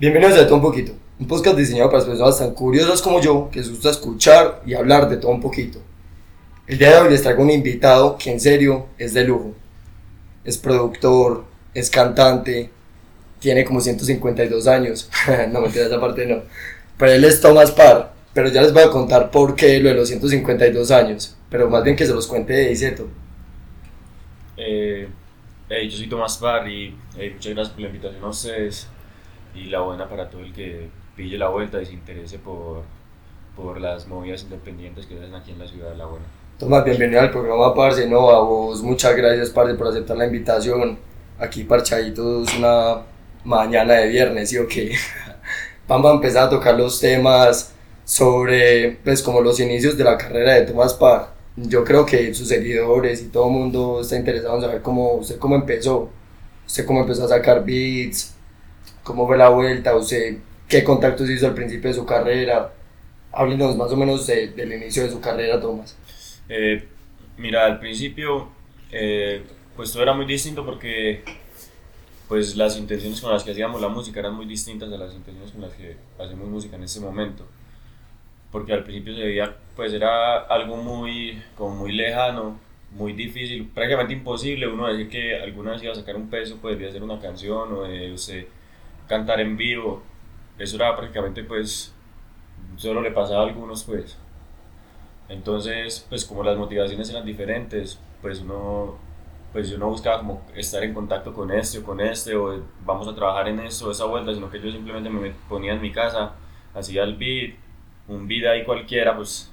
Bienvenidos a Todo Un Poquito, un podcast diseñado para las personas tan curiosas como yo que les gusta escuchar y hablar de todo un poquito. El día de hoy les traigo un invitado que en serio es de lujo. Es productor, es cantante, tiene como 152 años. no, mentira, esa parte no. Pero él es Thomas Parr, pero ya les voy a contar por qué lo de los 152 años. Pero más bien que se los cuente de cierto. Eh, hey, yo soy Tomás Parr y muchas gracias por la invitación a ustedes y la buena para todo el que pille la vuelta y se interese por, por las movidas independientes que hacen aquí en la ciudad de La Buena. Tomás, bienvenido al programa Parce, no, a vos muchas gracias Parce por aceptar la invitación. Aquí parchaditos una mañana de viernes, ¿sí o qué? Vamos a empezar a tocar los temas sobre, pues, como los inicios de la carrera de Tomás Parr. Yo creo que sus seguidores y todo el mundo está interesado en saber cómo, usted cómo empezó. Usted cómo empezó a sacar beats, cómo fue la vuelta, usted qué contactos hizo al principio de su carrera. Háblenos más o menos de- del inicio de su carrera, Tomás. Eh, mira, al principio eh, pues todo era muy distinto porque pues las intenciones con las que hacíamos la música eran muy distintas a las intenciones con las que hacemos música en este momento. Porque al principio se veía, pues era algo muy, como muy lejano, muy difícil, prácticamente imposible uno decir que alguna vez iba a sacar un peso, pues de hacer una canción o de usted cantar en vivo. Eso era prácticamente pues, solo le pasaba a algunos pues. Entonces, pues como las motivaciones eran diferentes, pues uno, pues yo no buscaba como estar en contacto con este o con este, o vamos a trabajar en esto o esa vuelta, sino que yo simplemente me ponía en mi casa, hacía el beat, un beat ahí cualquiera, pues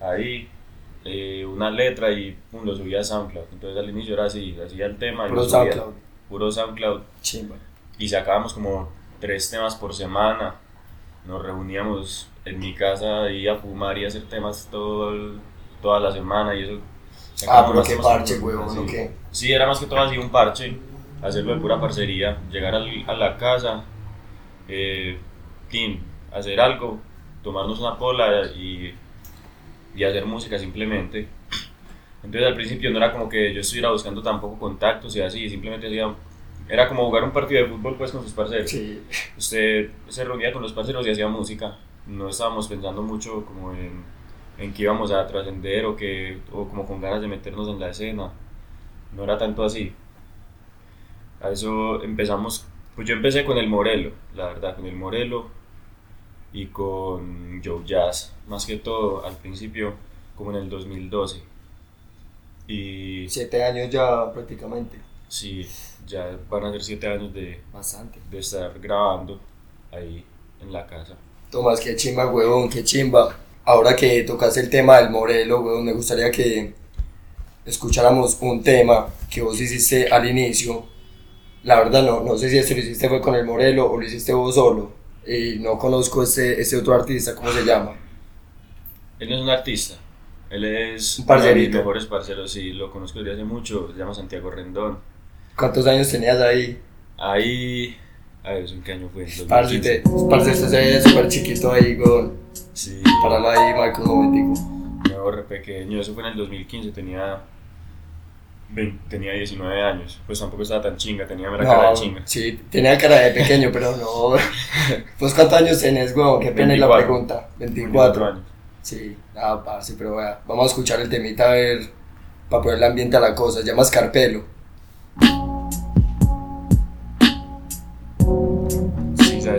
ahí, eh, una letra y pum, lo subía a SoundCloud. Entonces al inicio era así, hacía el tema y Puro lo subía, SoundCloud. puro SoundCloud Chimba. Y sacábamos como tres temas por semana. Nos reuníamos en mi casa y a fumar y a hacer temas todo el- toda la semana y eso. Ah, pero qué parche, huevón, sí. ¿o qué? Sí, era más que todo así un parche, hacerlo de pura parcería, llegar al- a la casa, eh, tin, hacer algo, tomarnos una pola y, y hacer música simplemente. Entonces al principio no era como que yo estuviera buscando tampoco contactos y así, simplemente hacía, era como jugar un partido de fútbol pues con sus parceros. Sí. Usted se reunía con los parceros y hacía música, no estábamos pensando mucho como en, en que íbamos a trascender o, que, o como con ganas de meternos en la escena, no era tanto así. A eso empezamos, pues yo empecé con el Morelo, la verdad, con el Morelo y con Joe Jazz, más que todo al principio, como en el 2012. Y Siete años ya prácticamente. Sí, ya van a ser siete años de, Bastante. de estar grabando ahí en la casa. Tomás, qué chimba, huevón, qué chimba. Ahora que tocaste el tema del Morelo, huevón, me gustaría que escucháramos un tema que vos hiciste al inicio. La verdad no, no sé si este lo hiciste fue con el Morelo o lo hiciste vos solo. Y no conozco este, este otro artista, ¿cómo se llama? Él no es un artista, él es Un uno de mis mejores parceros, sí, lo conozco desde hace mucho, se llama Santiago Rendón. ¿Cuántos años tenías ahí? Ahí, a ver, ¿eso ¿en qué año fue? Parce, 2015. te, parce, se ve súper chiquito ahí, huevón. Sí, Páralo ahí, Michael, un momentico. no, re pequeño, eso fue en el 2015, tenía, 20 tenía 19 años, pues tampoco estaba tan chinga, tenía mera cara de chinga. sí, tenía cara de pequeño, pero no. ¿Pues cuántos años tenés, huevón? Qué pena es la 24. pregunta. 24. 24 años. Sí, ah, parce, pero vea, vamos a escuchar el temita a ver, para ponerle ambiente a la cosa. Se llama Scarpelo.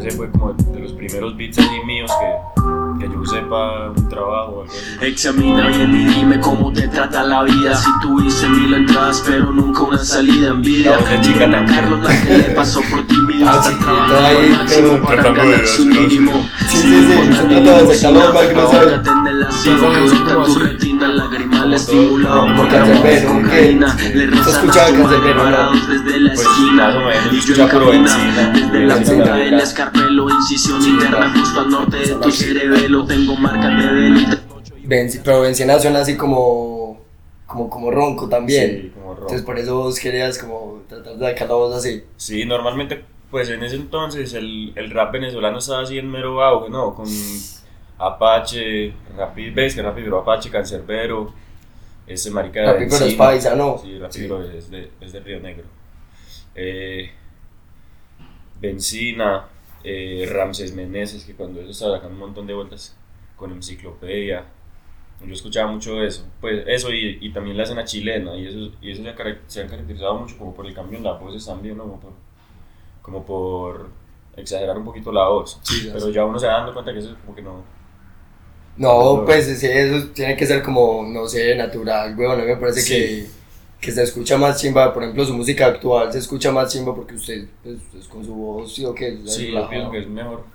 Ese fue como de los primeros beats así míos que, que yo usé para un trabajo o algo así. Examina bien y dime cómo te trata la vida. Si tuviste mil entradas pero nunca una salida en vida. La chica. Carlos la que le pasó por ti mira Ah, Está sí, trabajando está ahí, al máximo pero para ganar su hacerlo. mínimo. Sí, sí, sí, se trata de sacarlo que no más o menos, Y yo escucha en puro cabina, Benzina. Desde la Benzina. punta del escarpelo Incisión interna justo al norte de tu cerebelo Tengo marcas de delito Benzi- pero suena así como, como, como ronco también. Sí, como rock. Entonces por eso vos querías como tratar de sacar la voz así. Sí, normalmente, pues en ese entonces el, el rap venezolano estaba así en mero auge, ¿no? Con Apache, Rapid, ves que Rapid pero Apache, Cancerbero, ese marica de Rapid, pero es paisa, ¿no? Sí, Rapid Sí. es, de, es de Río Negro. Eh, Benzina, eh, Ramses Meneses, que cuando eso estaba sacando un montón de vueltas con enciclopedia. Yo escuchaba mucho eso, pues eso y, y también la escena chilena, y eso, y eso se, ha, se han caracterizado mucho como por el cambio en las voces también, ¿no? como, por, como por exagerar un poquito la voz. Sí, ya Pero ya uno se va dando cuenta que eso es como que no. No, No. pues sí, eso tiene que ser como, no sé, natural, weón. A mí me parece Sí. que, que se escucha más chimba, por ejemplo, su música actual se escucha más chimba porque usted, pues, pues, con su voz, sí o qué. Sí, yo pienso que es mejor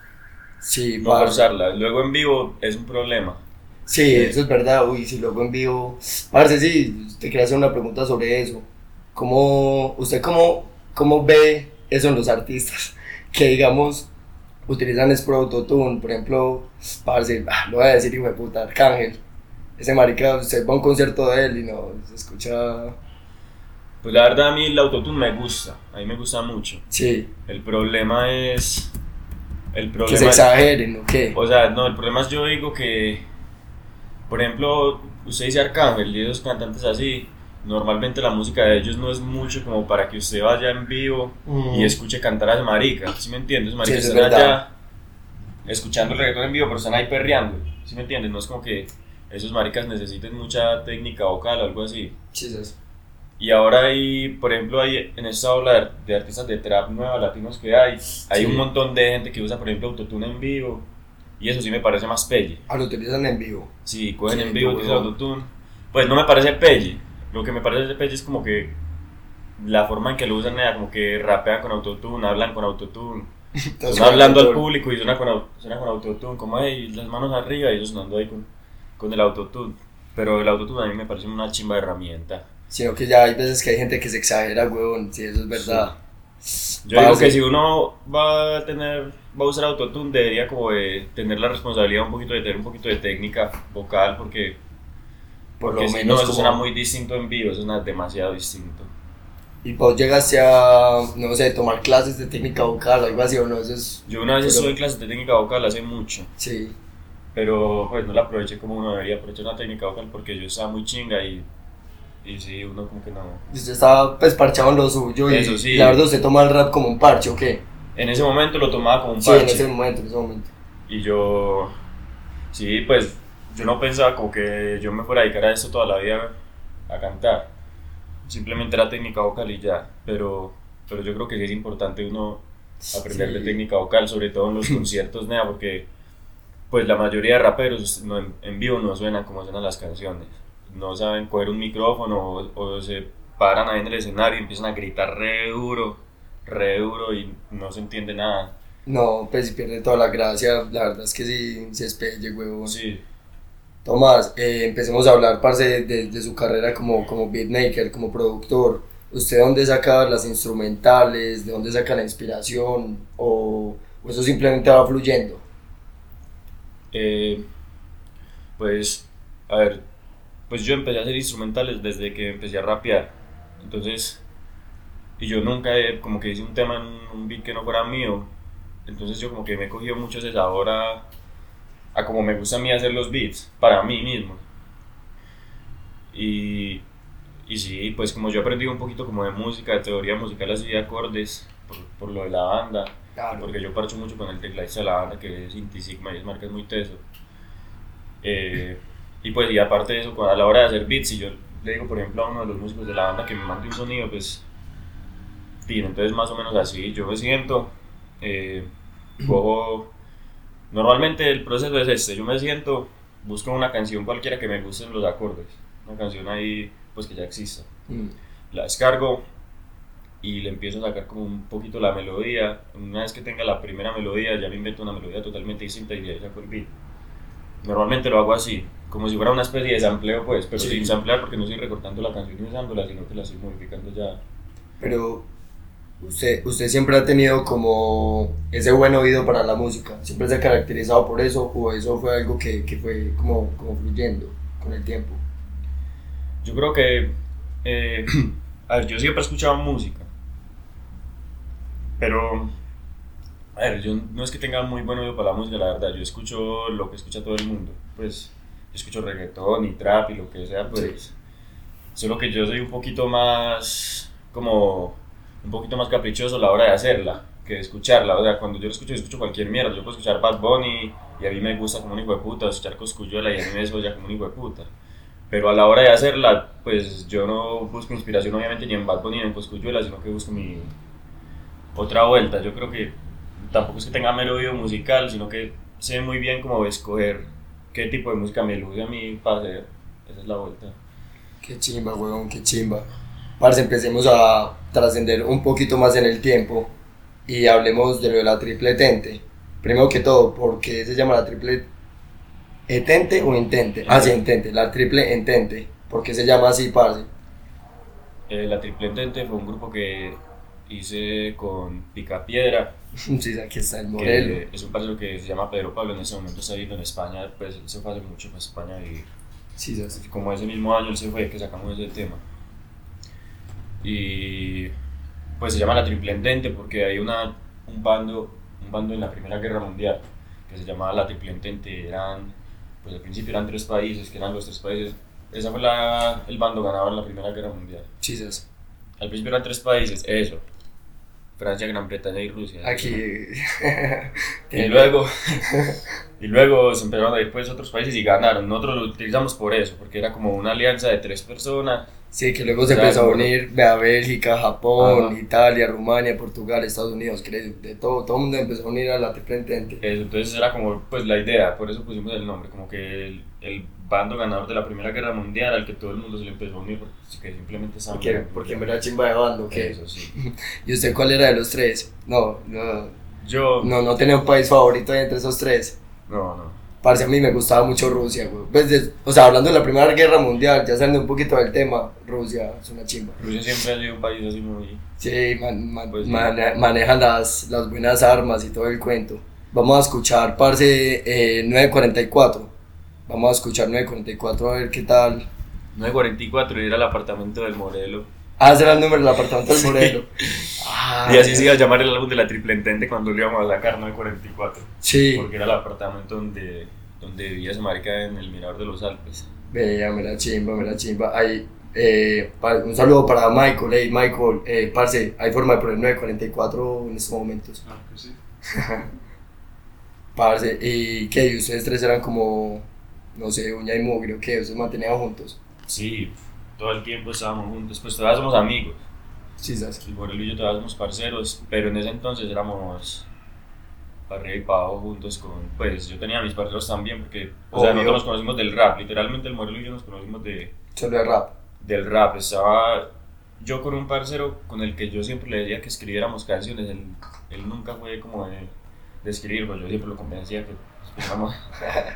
Sí, no parce. forzarla. Luego en vivo es un problema. Sí, eso es verdad, uy, si luego en vivo. Parce, sí, te quería hacer una pregunta sobre eso. ¿Cómo, usted cómo, cómo ve eso en los artistas? Que digamos, utilizan es autotune, por ejemplo, parce, ah, lo voy a decir, hijo de puta, Arcángel. Ese marica, usted va a un concierto de él y no, se escucha. Pues la verdad a mí el autotune me gusta, a mí me gusta mucho. Sí, El problema es... El que se problema exageren, ¿o qué? O sea, no, el problema es yo digo que, por ejemplo, usted dice Arcángel y esos cantantes así, normalmente la música de ellos no es mucho como para que usted vaya en vivo y escuche cantar a ese marica, ¿sí me entiendes? Esos maricas están allá escuchando el reggaetón en vivo, pero están ahí perreando, ¿sí me entiendes? No es como que esos maricas necesiten mucha técnica vocal o algo así. Sí, sí, sí. Y ahora hay, por ejemplo, hay en esta ola de, artistas de trap nueva latinos que hay, hay Sí. un montón de gente que usa, por ejemplo, autotune en vivo. Y eso sí me parece más pelle. Ah, lo utilizan en vivo. Si cogen Sí, en vivo, utilizan autotune. Pues no me parece pelle. Lo que me parece pelle es como que la forma en que lo usan, era como que rapean con autotune, hablan con autotune. Suena hablando al público y suena con, suena con autotune, como hey, las manos arriba y ellos sonando ahí con, con el autotune. Pero el autotune a mí me parece una chimba de herramienta. Sino que ya hay veces que hay gente que se exagera, weón. Sí, eso es verdad. Yo digo Parce. que si uno va a tener, va a usar autotune, debería como de tener la responsabilidad un poquito de tener un poquito de técnica vocal, porque, Por porque lo si menos. no, eso como- suena muy distinto en vivo, eso suena demasiado distinto. Y vos llegaste a, no sé, tomar clases de técnica vocal, algo así, o no, eso es. Yo una vez Pero- estuve en clases de técnica vocal hace mucho, Sí. pero pues no la aproveché como uno debería aprovechar la técnica vocal porque yo estaba muy chinga y, y sí, uno como que no... Y usted estaba pues parchado en lo suyo y, Eso sí. y la verdad usted toma el rap como un parche, ¿o qué? En ese momento lo tomaba como un Sí, en parche. ese momento, en ese momento. Y yo, sí, pues yo no pensaba como que yo me fuera a dedicar a esto toda la vida a cantar. Simplemente era técnica vocal y ya. Pero, pero yo creo que sí es importante uno aprender de Sí. técnica vocal, sobre todo en los conciertos, nea, porque pues la mayoría de raperos no, en, en vivo no suenan como suenan las canciones. No saben coger un micrófono o, o se paran ahí en el escenario y empiezan a gritar re duro, re duro y no se entiende nada. No, pues si pierde toda la gracia, la verdad es que sí, se espelle, huevón. Sí. Tomás, eh, empecemos a hablar, parce, de, su carrera como, como beatmaker, como productor. ¿Usted de dónde saca las instrumentales? ¿De dónde saca la inspiración? ¿O, o eso simplemente va fluyendo? Eh, pues, a ver, pues yo empecé a hacer instrumentales desde que empecé a rapear. Entonces, y yo nunca he, como que hice un tema en un beat que no fuera mío. Entonces yo como que me he cogido mucho ese sabor a, a como me gusta a mí hacer los beats, para mí mismo. Y, y sí, pues como yo he aprendido un poquito como de música, de teoría musical así de acordes, por, por lo de la banda. Claro. Porque yo parcho mucho con el tecladista de la banda que es Inti Sigma y es marca muy teso. Eh, y pues, y aparte de eso, cuando- a la hora de hacer beats, si yo le digo, por ejemplo, a uno de los músicos de la banda que me mande un sonido, pues, tin, entonces más o menos así, yo me siento, eh, cojo, normalmente el proceso es este, yo me siento, busco una canción cualquiera que me gusten los acordes, una canción ahí, pues que ya exista Mm. la descargo y le empiezo a sacar como un poquito la melodía. Una vez que tenga la primera melodía, ya me invento una melodía totalmente distinta y de ahí saco el beat. Normalmente lo hago así, como si fuera una especie de sampleo, pues, pero Sí. sin samplear porque no estoy recortando la canción y usándola, sino que la estoy modificando ya. Pero usted, usted siempre ha tenido como ese buen oído para la música. ¿Siempre se ha caracterizado por eso o eso fue algo que, que fue como, como fluyendo con el tiempo? Yo creo que, eh, a ver, yo siempre he escuchado música, pero, a ver, yo no es que tenga muy buen oído para la música, la verdad, yo escucho lo que escucha todo el mundo, pues, yo escucho reggaetón y trap y lo que sea, pues, solo que yo soy un poquito más, como, un poquito más caprichoso a la hora de hacerla, que escucharla. O sea, cuando yo lo escucho, yo escucho cualquier mierda. Yo puedo escuchar Bad Bunny y a mí me gusta como un hijo de puta, escuchar Coscuyuela y a mí me desoya como un hijo de puta. Pero a la hora de hacerla, pues yo no busco inspiración obviamente ni en Bad Bunny ni en Coscuyuela, sino que busco mi otra vuelta. Yo creo que tampoco es que tenga mero oído musical, sino que sé muy bien cómo escoger qué tipo de música me luce a mí para hacer. Esa es la vuelta. Qué chimba, weón, qué chimba. Parce, empecemos a trascender un poquito más en el tiempo y hablemos de lo de la triple tente. Primero que todo, ¿por qué se llama la triple etente o intente? Ah, sí, intente, la triple entente. ¿Por qué se llama así, parce? Eh, la Triple Entente fue un grupo que hice con Picapiedra, Sí, aquí está el modelo. es un parcero que se llama Pedro Pablo, en ese momento está viviendo en España, pues él se fue hace mucho para España y Sí, sí, sí. como ese mismo año él se fue que sacamos ese tema. Y pues se llama la Triple Entente porque hay una, un, bando, un bando en la Primera Guerra Mundial que se llamaba la Triple Entente. Eran, pues al principio eran tres países, que eran los tres países. Ese fue la, el bando ganador en la Primera Guerra Mundial. Sí, sí, sí. Al principio eran tres países, eso. Francia, Gran Bretaña y Rusia. Aquí. Y luego, y luego se empezaron a ir pues otros países y ganaron. Nosotros lo utilizamos por eso, porque era como una alianza de tres personas. Sí, que luego se empezó a unir a Bélgica, Japón, Ajá. Italia, Rumania, Portugal, Estados Unidos, que de todo, todo el mundo empezó a unir a la. Eso, entonces era como pues la idea, por eso pusimos el nombre, como que el, el bando ganador de la Primera Guerra Mundial al que todo el mundo se le empezó a unir, porque que simplemente estaban... Porque, porque me era chimba de bando, ¿qué? Eso sí. ¿Y usted cuál era de los tres? No, no, Yo... no, no tenía un país favorito entre esos tres. No, no. Parce, a mí me gustaba mucho Rusia, güey. Pues, de- o sea, hablando de la Primera Guerra Mundial, ya saliendo un poquito del tema, Rusia es una chimba. Rusia siempre ha sido un país así muy... Sí, man- man- Pues sí. mane- manejan las, las buenas armas y todo el cuento. Vamos a escuchar, parce, eh, 944. Vamos a escuchar 944 a ver qué tal. 944 y era el apartamento del Morelo. Ah, será el número del apartamento del Morelo. Ah, Y así se iba a llamar el álbum de la Triple Entente cuando lo íbamos a sacar 944. Sí, Porque era el apartamento donde, donde vivía ese marica en el Mirador de los Alpes. vea, me la chimba, me la chimba. Ahí, eh, un saludo para Michael. Hey, Michael, eh, parce, hay forma de poner 944 en estos momentos. Claro que sí. Parce, ¿y qué? ¿Y ustedes tres eran como, no sé, uña y mugre o qué? ¿Ustedes mantenían juntos? Sí, todo el tiempo estábamos juntos, pues todavía somos amigos. Sí, ¿sabes? El Morelo y yo todavía somos parceros, pero en ese entonces éramos para arriba y para abajo juntos con, pues yo tenía mis parceros también, porque, o sea, Obvio. nosotros nos conocimos del rap, literalmente el Morelo y yo nos conocimos de, Solo de rap. del rap, estaba yo con un parcero con el que yo siempre le decía que escribiéramos canciones, él, él nunca fue como de, de escribir, pues yo siempre lo convencía que empezamos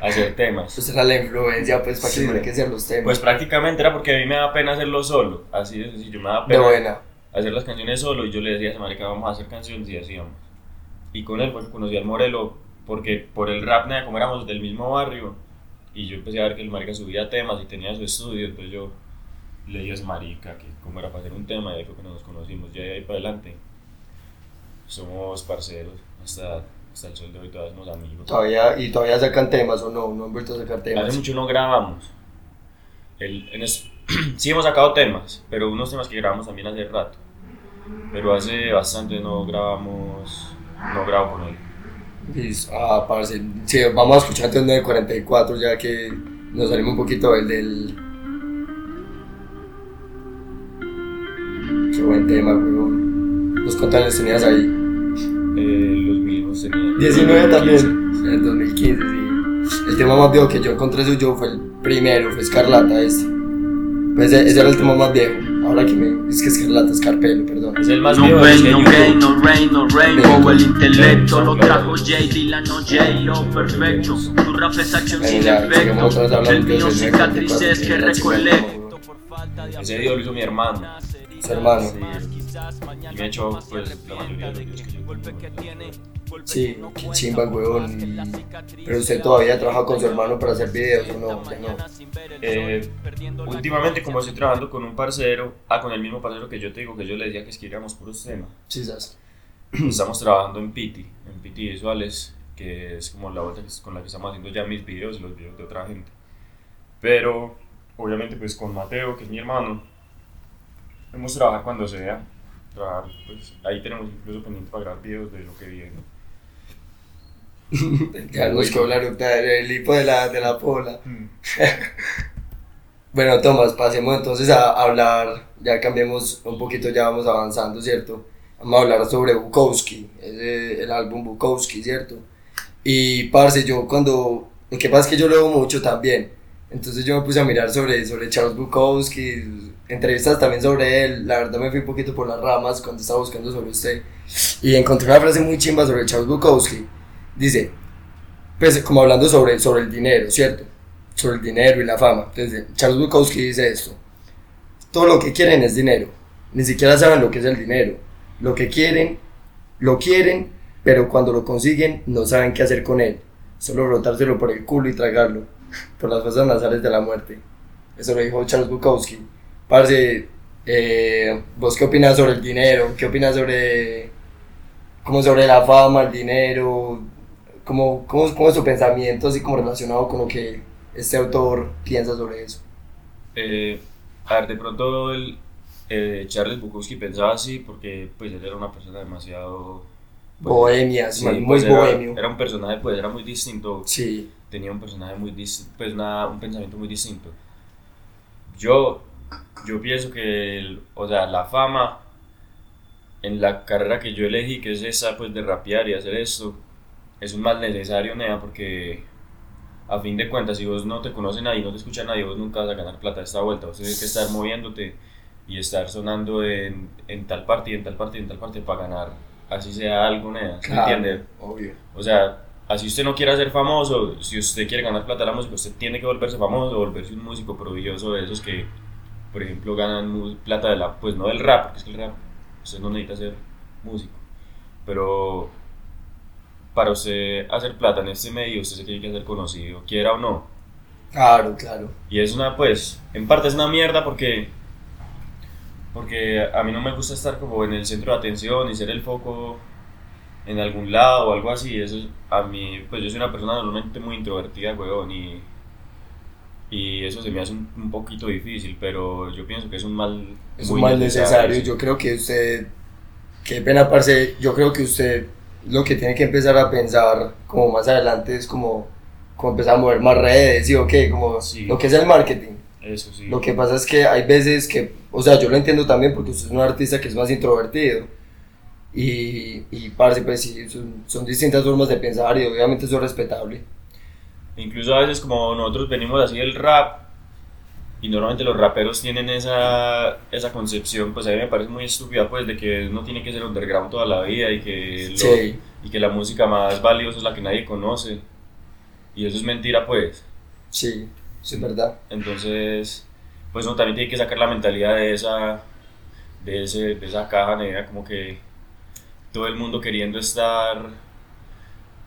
a hacer temas. Pues era la influencia, pues, para Sí. que que sean los temas. Pues prácticamente era porque a mí me da pena hacerlo solo, así de sencillo, me da de pena buena. hacer las canciones solo y yo le decía a esa marica, vamos a hacer canciones y hacíamos. Y con él que conocí al Morelo, porque por el rap, nada, como éramos del mismo barrio, y yo empecé a ver que el marica subía temas y tenía su estudio, entonces yo le dije a ese marica que cómo era para hacer un tema y ahí fue que nos conocimos, ya de ahí para adelante somos parceros, hasta, todavía somos amigos. Todavía, y todavía sacan temas o no, no han vuelto a sacar temas. Hace mucho no grabamos. El, en es- sí hemos sacado temas, pero unos temas que grabamos también hace rato. Pero hace bastante no grabamos, no grabo con él. Listo. Ah, parce. Sí, vamos a escuchar entonces 944 ya que nos salimos un poquito del del. Qué buen tema, weón. ¿Los cuántos años tenías ahí? Eh, los mismos tenían. 19 también. 15. En 2015, sí. El tema más viejo que yo encontré suyo fue el primero, fue Escarlata este. Pues ese, ese era el tema más viejo. Ahora que me. Es que Escarlata es Carpelo, perdón. Es el más No viejo de los rain, no rain, no rain, no El intelecto lo trajo Jay Dillon, no J-Lo, perfecto Tu rap es acción sin efecto El mío cicatrices 944, que recolecto. Ese video lo hizo mi hermano. Su hermano. Sí. Y me ha hecho pues la mayoría de los que yo. Sí, qué chimba, weón. Pero usted todavía trabaja con su hermano para hacer videos o no, ya no. Eh, últimamente como estoy trabajando con un parcero, ah, con el mismo parcero que yo te digo que yo le decía que escribiéramos puros temas. Sí, sabes. Estamos trabajando en Piti, en Piti Visuales, que es como la vuelta con la que estamos haciendo ya mis videos y los videos de otra gente. Pero, obviamente, pues con Mateo, que es mi hermano, hemos trabajado cuando sea. trabajar, pues ahí tenemos incluso pendiente para grabar videos de lo que viene. Ya nos quedó la ruta el hipo de la, de la pola. Bueno, Tomás, pasemos entonces a hablar, ya cambiemos un poquito, ya vamos avanzando, ¿cierto? Vamos a hablar sobre Bukowski, el álbum Bukowski, ¿cierto? Y, parce, yo cuando, lo que pasa es que yo leo mucho también, entonces yo me puse a mirar sobre, sobre Charles Bukowski, entrevistas también sobre él, la verdad me fui un poquito por las ramas cuando estaba buscando sobre usted, y encontré una frase muy chimba sobre Charles Bukowski, dice, pues como hablando sobre, sobre el dinero, ¿cierto? Sobre el dinero y la fama. Entonces, Charles Bukowski dice esto. Todo lo que quieren es dinero. Ni siquiera saben lo que es el dinero. Lo que quieren, lo quieren, pero cuando lo consiguen no saben qué hacer con él. Solo rotárselo por el culo y tragarlo. Por las fosas nasales de la muerte. Eso lo dijo Charles Bukowski. Parce, eh, ¿vos qué opinas sobre el dinero? ¿Qué opinas sobre, como sobre la fama, el dinero? ¿Cómo, cómo, cómo es tu pensamiento así como relacionado con lo que este autor piensa sobre eso? Eh, a ver, de pronto el, eh, Charles Bukowski pensaba así porque pues él era una persona demasiado... pues, Bohemia, sí, muy pues, era- bohemio. Era un personaje, pues era muy distinto Sí, tenía un personaje muy distinto, pues una- un pensamiento muy distinto. Yo, yo pienso que, el- o sea, la fama en la carrera que yo elegí, que es esa, pues de rapear y hacer esto, es un mal necesario, nea, porque a fin de cuentas, si vos no te conoce nadie, no te escucha nadie, vos nunca vas a ganar plata de esta vuelta, vos tienes que estar moviéndote y estar sonando en, en tal parte y en tal parte y en tal parte para ganar, así sea algo, nea, ¿sí me claro, entiendes? obvio. O sea, así usted no quiera ser famoso, si usted quiere ganar plata de la música, usted tiene que volverse famoso, volverse un músico prodigioso de esos que, por ejemplo, ganan plata de la, pues no del rap, porque es que el rap, usted no necesita ser músico, pero para usted hacer plata en este medio, usted se tiene que hacer conocido, quiera o no. Claro, claro. Y es una, pues, en parte es una mierda porque, porque a mí no me gusta estar como en el centro de atención y ser el foco en algún lado o algo así. Eso es- a mí, pues yo soy una persona normalmente muy introvertida, weón, y, y eso se me hace un, un poquito difícil, pero yo pienso que es un mal Es un mal necesario. sí. Yo creo que usted, qué pena, parce, yo creo que usted lo que tiene que empezar a pensar como más adelante es como, como empezar a mover más redes, ¿sí o qué? Como Sí. lo que es el marketing. Eso sí. Lo que pasa es que hay veces que, o sea, yo lo entiendo también porque usted es un artista que es más introvertido. Y, y parce, pues sí, son, son distintas formas de pensar y obviamente eso es respetable. Incluso a veces como nosotros venimos así del rap y normalmente los raperos tienen esa, esa concepción, pues a mí me parece muy estúpida pues de que uno tiene que ser underground toda la vida y que, lo- Sí, y que la música más valiosa es la que nadie conoce. Y eso es mentira pues. sí, sí es verdad. Entonces, pues también tiene que sacar la mentalidad de esa, de ese, de esa caja negra, como que todo el mundo queriendo estar,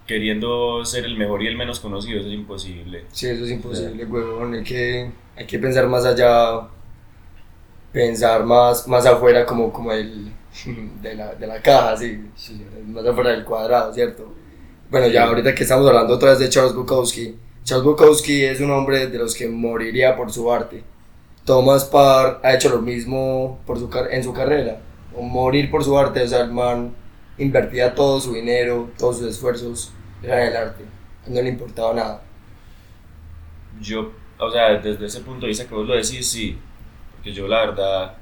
queriendo ser el mejor y el menos conocido, eso es imposible. Sí, eso es imposible, huevón. Hay que, hay que pensar más allá, pensar más, más afuera como, como el, de, la, de la caja, sí, sí, más afuera del cuadrado, ¿cierto? Bueno, ya Sí. ahorita que estamos hablando otra vez de Charles Bukowski, Charles Bukowski es un hombre de los que moriría por su arte. Thomas Parr ha hecho lo mismo por su, car- en su carrera, o morir por su arte, o sea, el man invertía todo su dinero, todos sus esfuerzos eran en el arte, no le importaba nada. Yo, o sea, desde ese punto de vista que vos lo decís, sí, porque yo la verdad,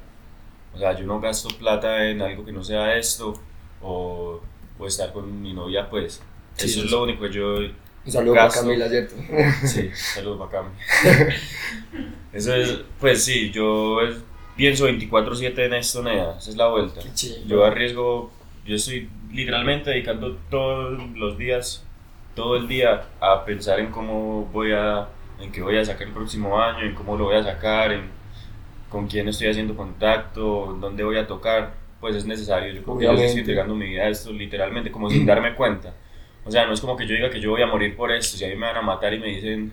o sea, yo no gasto plata en algo que no sea esto, o, o estar con mi novia, pues, Sí, eso sí, es lo único que yo Un saludo para Gasto. Camila, ¿cierto? Sí, saludos para Cami. Eso es, pues sí, yo es- pienso 24-7 en esto, nea, esa es la vuelta. Yo arriesgo, yo estoy literalmente dedicando todos los días, todo el día a pensar en cómo voy a, en qué voy a sacar el próximo año, en cómo lo voy a sacar, en con quién estoy haciendo contacto, dónde voy a tocar, pues es necesario. Yo creo que yo estoy entregando mi vida a esto literalmente como sin darme cuenta. O sea, no es como que yo diga que yo voy a morir por esto, si a mí me van a matar y me dicen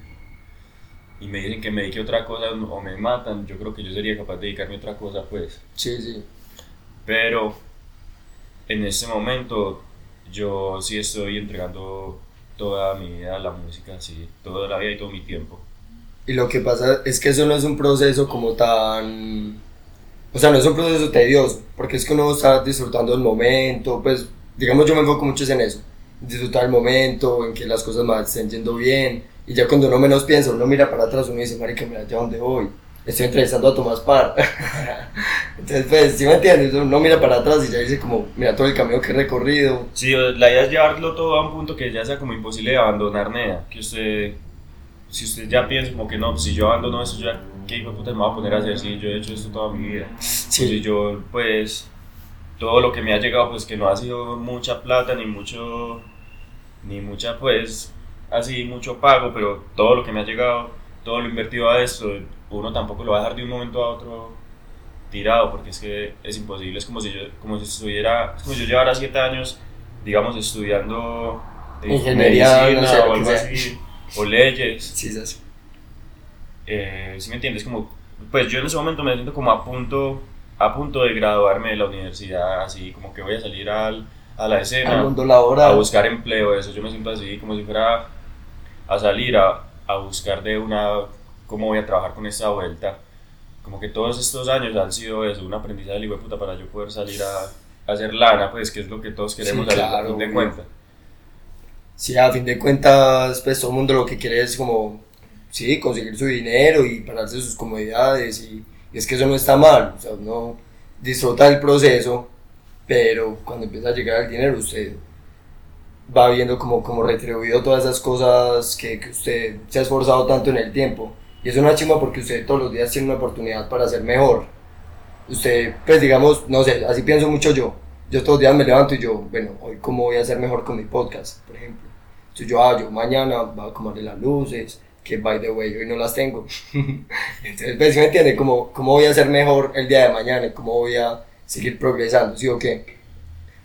y me dicen que me dedique a otra cosa o me matan, yo creo que yo sería capaz de dedicarme a otra cosa, pues. Sí, sí. Pero en este momento yo sí estoy entregando toda mi vida la música, sí, toda la vida y todo mi tiempo. Y lo que pasa es que eso no es un proceso como tan o sea, no es un proceso tedioso, porque es que uno está disfrutando el momento, pues, digamos, yo me enfoco mucho en eso, disfrutar el momento, en que las cosas me estén yendo bien, y ya cuando uno menos piensa, uno mira para atrás, uno dice, marica, mira, ¿ya dónde voy? Estoy entrevistando a Tomás Par. Entonces, pues, si me entiendes? Uno mira para atrás y ya dice como, mira todo el camino que he recorrido. Sí, la idea es llevarlo todo a un punto que ya sea como imposible de abandonar nada, que usted, si usted ya piensa como que no, si yo abandono eso, ya, ¿qué hijo de puta me voy a poner a hacer si yo he hecho esto toda mi vida? Sí. Pues, y yo, pues, todo lo que me ha llegado, pues que no ha sido mucha plata, ni mucho, ni mucha, pues, así, mucho pago, pero todo lo que me ha llegado, todo lo invertido a esto, uno tampoco lo va a dejar de un momento a otro tirado, porque es que es imposible, es como si yo, como si estuviera, es como si yo llevara siete años, digamos, estudiando Ingeniería, medicina no sé, o algo así, o leyes, Sí, es así. eh, ¿sí me entiendes? Como, pues yo en ese momento me siento como a punto, a punto de graduarme de la universidad, así como que voy a salir al, a la Al escena, mundo a laboral. buscar empleo, eso yo me siento así, como si fuera a salir a, a buscar de una, cómo voy a trabajar con esta vuelta. Como que todos estos años han sido eso, un aprendizaje de puta para yo poder salir a, a hacer lana, pues que es lo que todos queremos Sí, claro, a fin de cuentas. Sí, a fin de cuentas, pues todo el mundo lo que quiere es como, sí, conseguir su dinero y pararse sus comodidades y, y es que eso no está mal, o sea, uno disfruta del proceso, pero cuando empieza a llegar el dinero usted va viendo como, como retribuido todas esas cosas que, que usted se ha esforzado tanto en el tiempo. Y es una chimba porque usted todos los días tiene una oportunidad para ser mejor. Usted, pues digamos, no sé, así pienso mucho yo. Yo todos los días me levanto y yo, bueno, hoy cómo voy a ser mejor con mi podcast, por ejemplo. Entonces yo, ah, yo mañana voy a acomodarle las luces, que by the way, hoy no las tengo. Entonces, pues, ¿sí me entiende? ¿Cómo, ¿Cómo voy a ser mejor el día de mañana cómo voy a seguir progresando? ¿Sí o qué?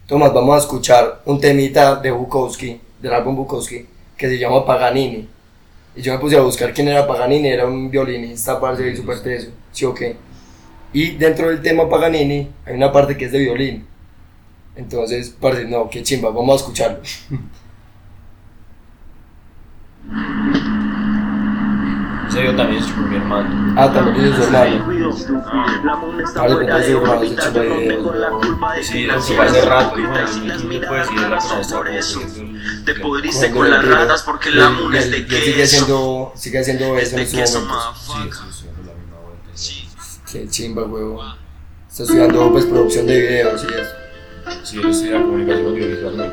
Tomás, vamos a escuchar un temita de Bukowski, del álbum Bukowski, que se llama Paganini. Y yo me puse a buscar quién era Paganini, era un violinista, parce, y súper teso, ¿sí o qué? Y dentro del tema Paganini hay una parte que es de violín. Entonces, parce, no, qué chimba, vamos a escucharlo. Ese yo también es mi hermano. Ah, también su hermano. Sí, hermano, órbita, se yo no chupa tengo la de- Sí, que ciudad hace rato, la eso. es el- Te el- pudriste con las el ratas porque Y la él- mona es de él sigue queso. haciendo, sigue haciendo eso en queso. Sí, vuelta. Sí. Qué chimba, huevo. Está estudiando pues producción de videos y eso. Sí, él estudia comunicación audiovisual en el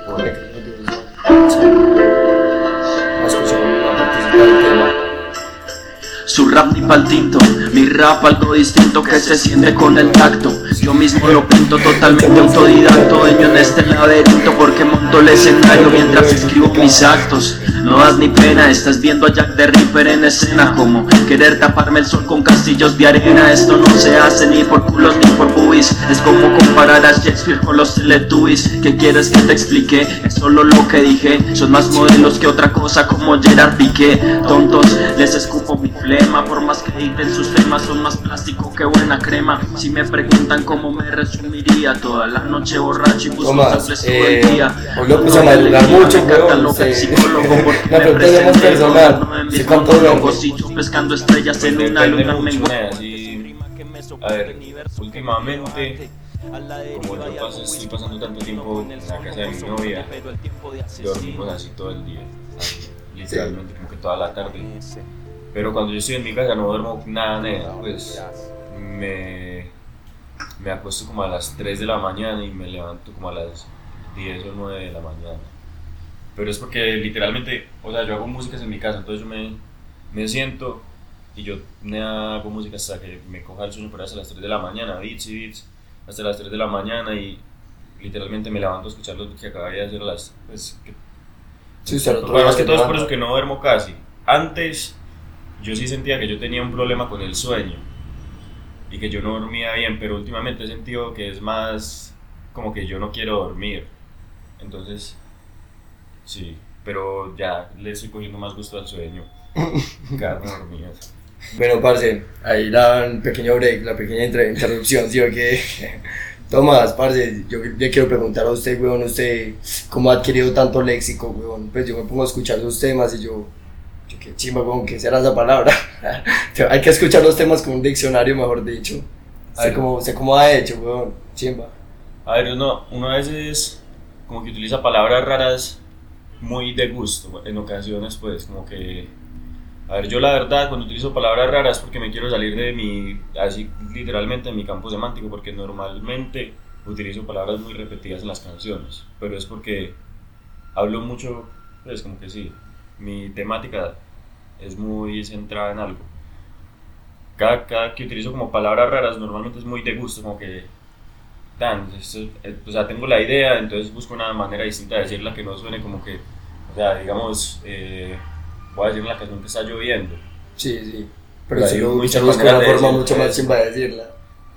Su rap ni pa'l tinto, mi rap algo distinto que se siente con el tacto. Yo mismo lo pinto totalmente autodidacto, dueño en este laberinto porque monto el escenario mientras escribo mis actos. No das ni pena, estás viendo a Jack the Ripper en escena como querer taparme el sol con castillos de arena. Esto no se hace ni por culos ni por boobies. Es como comparar a Shakespeare con los Teletubbies. ¿Qué quieres que te explique? Es solo lo que dije. Son más modelos que otra cosa como Gerard Piqué. Tontos, les escupo mi flema. Por más que editen sus temas, son más plástico que buena crema. Si me preguntan cómo me resumiría, toda la noche borracho y todo eh, el día. hoy lo puse a madrugar mucho, Me weón, sí. psicólogo porque La me presenté personal. gobierno de mis ¿Sí cuánto monólogos duerme? y yo pescando estrellas en una luna menguada. ¿no? A ver, últimamente, como yo paso, estoy pasando tanto tiempo en la casa de mi novia, dormimos así todo el día, literalmente como que toda la tarde. Pero cuando yo estoy en mi casa no duermo nada, nada, pues me, me acuesto como a las 3 de la mañana y me levanto como a las 10 o 9 de la mañana. Pero es porque literalmente, o sea, yo hago músicas en mi casa, entonces yo me, me siento y yo hago música hasta que me coja el sueño ahí hasta las 3 de la mañana, beats y beats, hasta las 3 de la mañana y literalmente me levanto a escuchar lo que acabé de hacer a las... Pues, que, Sí, otro Bueno, más que todo es por eso que no duermo casi. Antes yo sí sentía que yo tenía un problema con el sueño y que yo no dormía bien, pero últimamente he sentido que es más como que yo no quiero dormir. Entonces, sí, pero ya le estoy cogiendo más gusto al sueño. Quedarme dormido. Bueno, parce, ahí la pequeño break, la pequeña inter- interrupción, ¿sí o qué? Tomás, parce, yo le quiero preguntar a usted, weón, usted, ¿cómo ha adquirido tanto léxico, weón? Pues yo me pongo a escuchar sus temas y yo, yo qué chimba, weón, ¿qué será esa palabra? Hay que escuchar los temas con un diccionario, mejor dicho. Sí. cómo, sé cómo ha hecho, weón. Chimba. A ver, uno, uno a veces como que utiliza palabras raras muy de gusto en ocasiones, pues como que... A ver, yo la verdad cuando utilizo palabras raras porque me quiero salir de mi, así literalmente de mi campo semántico, porque normalmente utilizo palabras muy repetidas en las canciones, pero es porque hablo mucho, pues como que sí, mi temática es muy centrada en algo. Cada, cada que utilizo como palabras raras normalmente es muy de gusto, como que tan, esto- eh, o sea, tengo la idea, entonces busco una manera distinta de decirla que no suene como que, o sea, digamos, eh, voy a decir en la canción que está lloviendo, Sí, sí. Pero se lo muchas maneras una de forma decir mucho más chimba de decirla.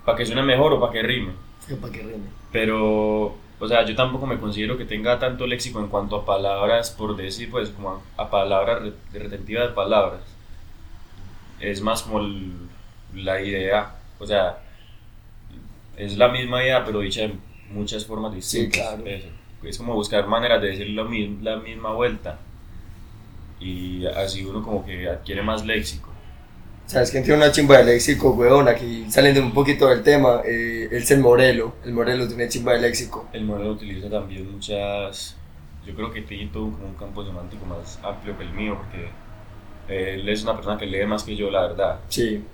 para que suene mejor o para que rime. Para que rime. Pero, o sea, yo tampoco me considero que tenga tanto léxico en cuanto a palabras, por decir, pues, como a, a palabras, re- retentiva de palabras. Es más como el- la idea, o sea, es la misma idea, pero dicha en muchas formas distintas. claro. Eso. Es como buscar maneras de decir lo la misma vuelta. Y así uno como que adquiere más léxico. ¿Sabes quién tiene una chimba de léxico, weón? Aquí saliendo un poquito del tema, eh, él es el Morelo. El Morelo tiene chimba de léxico. El modelo utiliza también muchas. Yo creo que tiene todo como un campo semántico más amplio que el mío, porque él es una persona que lee más que yo, la verdad. Sí.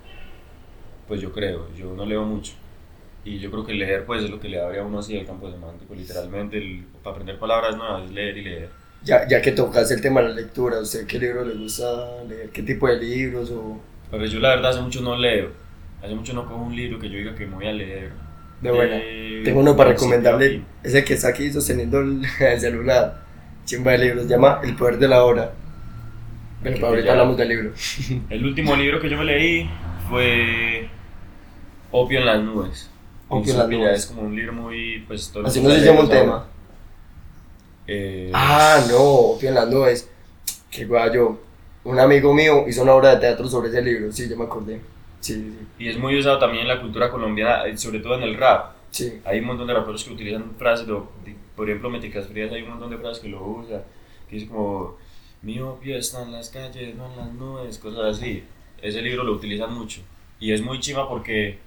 Pues yo creo, yo no leo mucho. Y yo creo que leer, pues, es lo que le abre a uno así el campo semántico, literalmente. el- para aprender palabras nuevas, leer y leer. Ya, ya que tocas el tema de la lectura, ¿a usted qué libro le gusta leer? ¿Qué tipo de libros? O Pero yo, la verdad, hace mucho no leo. Hace mucho no cojo un libro que yo diga que me voy a leer. de buena. Eh, Tengo uno para recomendarle, ese que está aquí sosteniendo el, el celular. Chimba de libros, se llama El Poder de la Hora. Ok, para ahorita hablamos del libro. El último libro que yo me leí fue Opio en las nubes. Opio en las nubes. es como un libro muy... Pues, Así no se llama un tema. Eh, Ah, no, Opio en las nubes. Qué guayo. Un amigo mío hizo una obra de teatro sobre ese libro, sí, ya me acordé. Sí, sí, Y es muy usado también en la cultura colombiana, eh, sobre todo en el rap. sí. Hay un montón de raperos que utilizan frases, de, de- por ejemplo, Métricas Frías, hay un montón de frases que lo usa, que dice como, mi opio está en las calles, no en las nubes, cosas así. Ese libro lo utilizan mucho. Y es muy chiva porque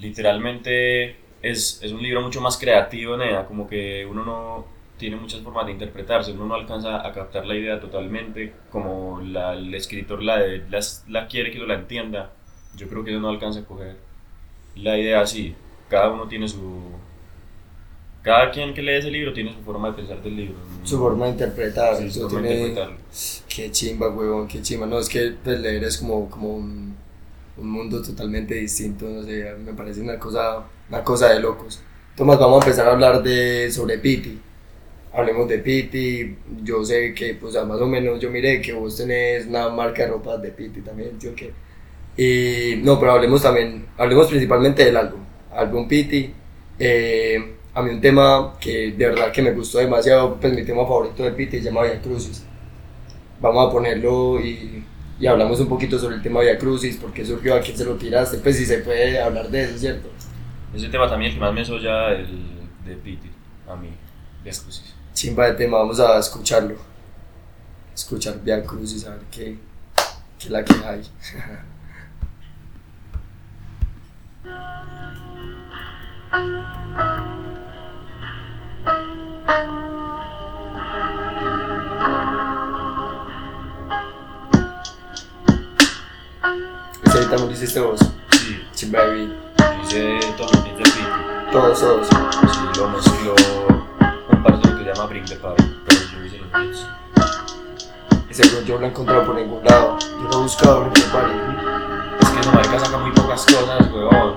literalmente es, es un libro mucho más creativo, nea, como que uno no tiene muchas formas de interpretarse, uno no alcanza a captar la idea totalmente como la- el escritor la, de- las- la quiere que uno la entienda. Yo creo que uno no alcanza a coger la idea así. Cada uno tiene su... Cada quien que lee ese libro tiene su forma de pensar del libro. Su forma de interpretar. Sí, su forma de tiene- interpretarlo. Qué chimba, huevón, qué chimba. No, es que pues, leer es como, como un, un mundo totalmente distinto, no sé, me parece una cosa, una cosa de locos. Tomás, vamos a empezar a hablar de, sobre Piti. Hablemos de Piti. Yo sé que, pues, más o menos, yo miré que vos tenés una marca de ropa de Piti también, ¿sí o qué? Y, no, pero hablemos también, hablemos principalmente del álbum. Álbum Piti. Eh, a mí un tema que de verdad que me gustó demasiado, pues mi tema favorito de Piti se llama Via Crucis vamos a ponerlo y, y hablamos un poquito sobre el tema Via Crucis, por qué surgió, a quién se lo tiraste, pues si se puede hablar de eso, ¿cierto? Ese tema también que más me soya el de Piti, a mí, de Excusis. Chimba de tema, vamos a escucharlo. Escuchar Via Crucis, a ver qué, qué la que hay. Ese ahorita me hiciste vos, Sí, chimba de beat. hice todos los beats de. Todos, todos. Sí, lo mezcló llama Bring the Party, pero yo hice los beats. Ese bro yo lo he encontrado por ningún lado. Yo lo he buscado en el party. Es que esa marica saca muy pocas cosas, weón.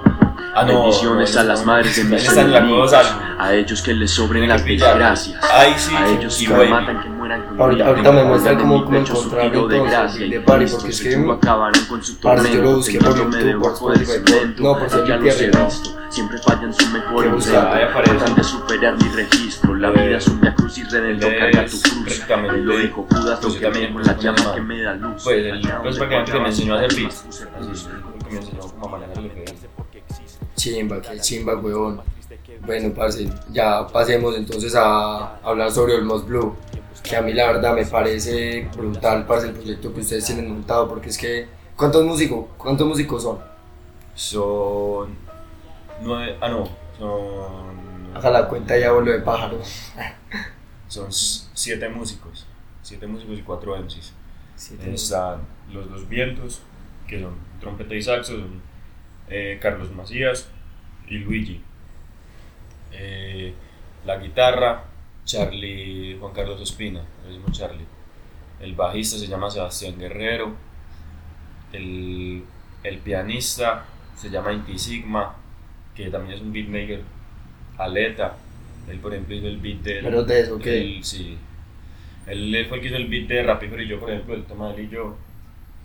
Ah, no. Bendiciones no, a las madres de no, mis enemigos, a ellos que les sobren las desgracias, Ay, sí, a ellos que matan, que. Ahorita- ahorita me muestra cómo- cómo pecho su encontrar tiro de entonces gracia, el de Cristo porque es que- acabaron con su Parce, yo lo busqué por yo me YouTube, por Spotify, no, por ser tierra. visto, siempre fallan su mejor ¿Qué intento, de superar mi registro, la vida es una cruz y redentor, carga tu cruz, prácticamente- me lo dijo Judas, pues lo que también tengo empecé la con llama que me da luz, Pues el, pues prácticamente que me enseñó a hacer beats. el me enseñó como a manejar el. Chimba, qué chimba, weón. Bueno, parce, ya pasemos entonces a hablar sobre Olmos Blue. Que a mí la verdad me parece brutal, parce, el proyecto que ustedes tienen montado. Porque es que, ¿cuántos músicos, cuántos músicos son? Son Nueve, ah, no, son. Haga la cuenta y abuelo de pájaro. Son siete músicos. Siete músicos y cuatro MCs. Siete. Están los dos vientos, que son trompeta y saxo, son eh, Carlos Macías y Luigi. Eh, la guitarra, Charlie, Juan Carlos Ospina, el mismo Charlie. El bajista se llama Sebastián Guerrero. El, el pianista se llama Inti Sigma, que también es un beatmaker. Aleta, él por ejemplo hizo el beat del. Pero de eso, ¿ok? del- sí. Él, él fue el que hizo el beat de Rapper y yo, por ejemplo, el tema de él y yo.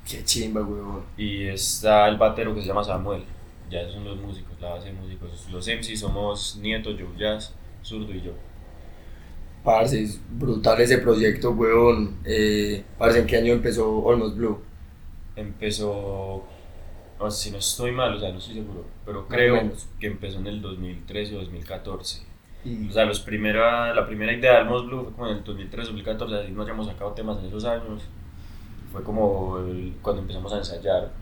Qué chimba, huevón. Y está el batero que se llama Samuel. Ya esos son los músicos, la base de músicos. Los MC somos Nieto, Joe Jazz, Zurdo y yo. Parce, es brutal ese proyecto, huevón. Eh, parce, ¿en qué año empezó Almost Blue? Empezó, no, si no estoy mal, o sea, no estoy seguro, pero creo que empezó en el 2013 o 2014. Y, O sea, los primera, la primera idea de Almos Blue fue como en el 2013-2014, así no hayamos sacado temas en esos años. Fue como el- cuando empezamos a ensayar